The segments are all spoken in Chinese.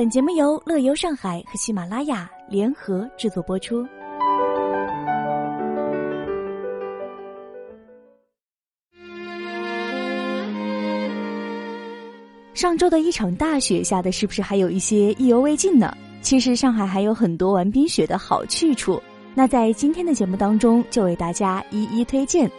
本节目由乐游上海和喜马拉雅联合制作播出。上周的一场大雪下的是不是还有一些意犹未尽呢？其实上海还有很多玩冰雪的好去处。那在今天的节目当中，就为大家一一推荐。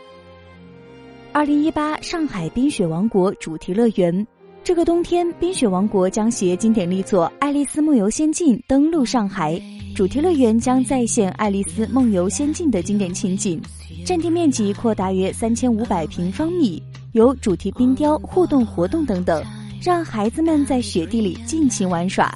二零一八上海冰雪王国主题乐园。这个冬天，冰雪王国将携经典力作《爱丽丝梦游仙境》登陆上海。主题乐园将再现《爱丽丝梦游仙境》的经典情景，占地面积扩大约三千五百平方米，有主题冰雕、互动活动等等，让孩子们在雪地里尽情玩耍。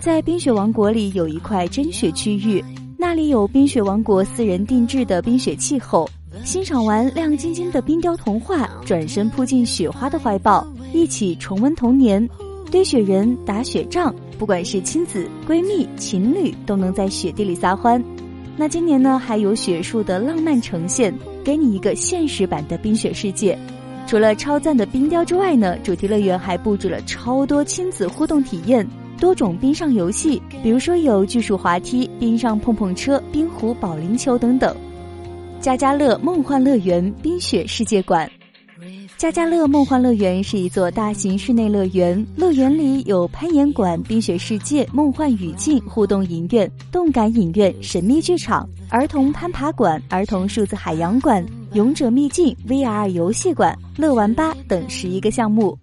在冰雪王国里有一块真雪区域，那里有冰雪王国私人定制的冰雪气候。欣赏完亮晶晶的冰雕童话，转身扑进雪花的怀抱，一起重温童年。堆雪人、打雪仗，不管是亲子、闺蜜、情侣，都能在雪地里撒欢。那今年呢，还有雪树的浪漫呈现，给你一个现实版的冰雪世界。除了超赞的冰雕之外呢，主题乐园还布置了超多亲子互动体验，多种冰上游戏，比如说有巨树滑梯、冰上碰碰车、冰壶保龄球等等。家家乐梦幻乐园冰雪世界馆，家家乐梦幻乐园是一座大型室内乐园，乐园里有攀岩馆、冰雪世界、梦幻语境、互动影院、动感影院、神秘剧场、儿童攀爬馆、儿童数字海洋馆、勇者秘境、VR 游戏馆、乐玩吧等十一个项目。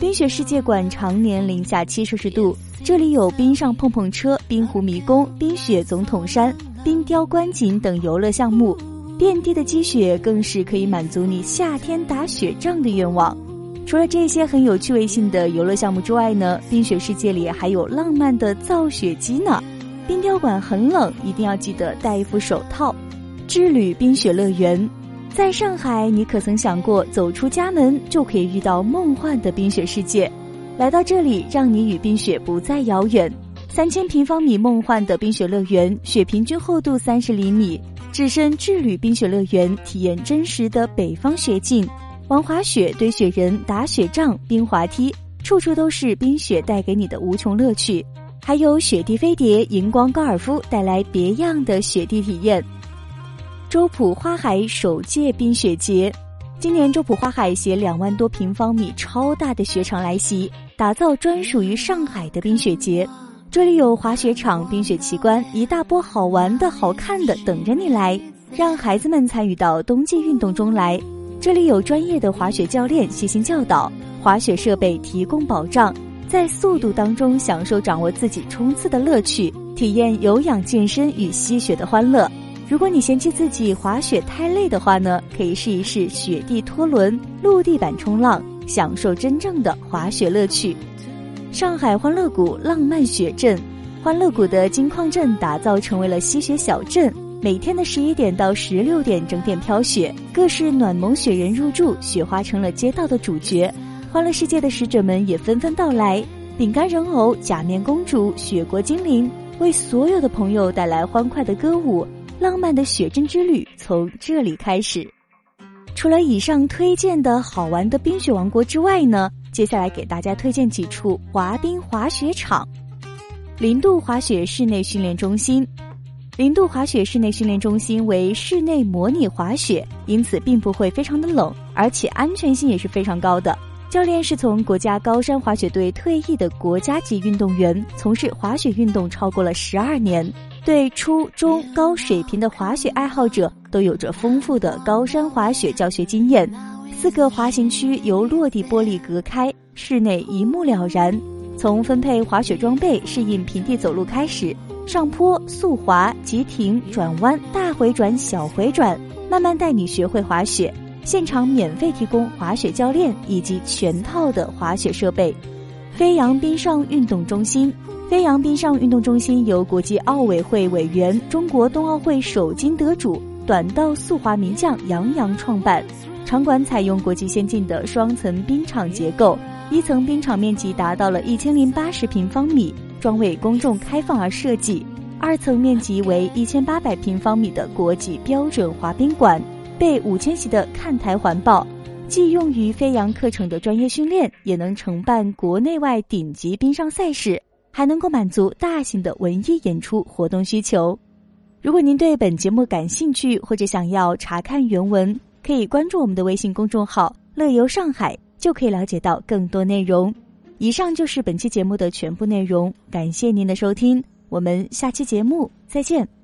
冰雪世界馆常年零下七摄氏度，这里有冰上碰碰车、冰湖迷宫、冰雪总统山。冰雕观景等游乐项目，遍地的积雪更是可以满足你夏天打雪仗的愿望。除了这些很有趣味性的游乐项目之外呢，冰雪世界里还有浪漫的造雪机呢。冰雕馆很冷，一定要记得戴一副手套。之旅冰雪乐园，在上海，你可曾想过走出家门就可以遇到梦幻的冰雪世界？来到这里，让你与冰雪不再遥远。三千平方米梦幻的冰雪乐园，雪平均厚度三十厘米，置身智旅冰雪乐园，体验真实的北方雪景，玩滑雪、堆雪人、打雪仗、冰滑梯，处处都是冰雪带给你的无穷乐趣。还有雪地飞碟、荧光高尔夫，带来别样的雪地体验。周浦花海首届冰雪节，今年周浦花海携两万多平方米超大的雪场来袭，打造专属于上海的冰雪节。这里有滑雪场、冰雪奇观，一大波好玩的、好看的等着你来，让孩子们参与到冬季运动中来。这里有专业的滑雪教练细心教导，滑雪设备提供保障，在速度当中享受掌握自己冲刺的乐趣，体验有氧健身与吸雪的欢乐。如果你嫌弃自己滑雪太累的话呢，可以试一试雪地拖轮、陆地板冲浪，享受真正的滑雪乐趣。上海欢乐谷浪漫雪镇，欢乐谷的金矿镇打造成为了吸雪小镇。每天的十一点到十六点整点飘雪，各式暖萌雪人入驻，雪花成了街道的主角。欢乐世界的使者们也纷纷到来，饼干人偶、假面公主、雪国精灵，为所有的朋友带来欢快的歌舞。浪漫的雪镇之旅从这里开始。除了以上推荐的好玩的冰雪王国之外呢？接下来给大家推荐几处滑冰滑雪场。零度滑雪室内训练中心，零度滑雪室内训练中心为室内模拟滑雪，因此并不会非常的冷，而且安全性也是非常高的。教练是从国家高山滑雪队退役的国家级运动员，从事滑雪运动超过了十二年，对初中高水平的滑雪爱好者都有着丰富的高山滑雪教学经验。四个滑行区由落地玻璃隔开，室内一目了然。从分配滑雪装备、适应平地走路开始，上坡、速滑、急停、转弯、大回转、小回转，慢慢带你学会滑雪。现场免费提供滑雪教练以及全套的滑雪设备。飞扬冰上运动中心，飞扬冰上运动中心由国际奥委会委员、中国冬奥会首金得主、短道速滑名将杨洋创办。场馆采用国际先进的双层冰场结构，一层冰场面积达到了一千零八十平方米，专为公众开放而设计；二层面积为一千八百平方米的国际标准滑冰馆，被五千席的看台环抱，既用于飞扬课程的专业训练，也能承办国内外顶级冰上赛事。还能够满足大型的文艺演出活动需求。如果您对本节目感兴趣，或者想要查看原文，可以关注我们的微信公众号“乐游上海”，就可以了解到更多内容。以上就是本期节目的全部内容，感谢您的收听，我们下期节目再见。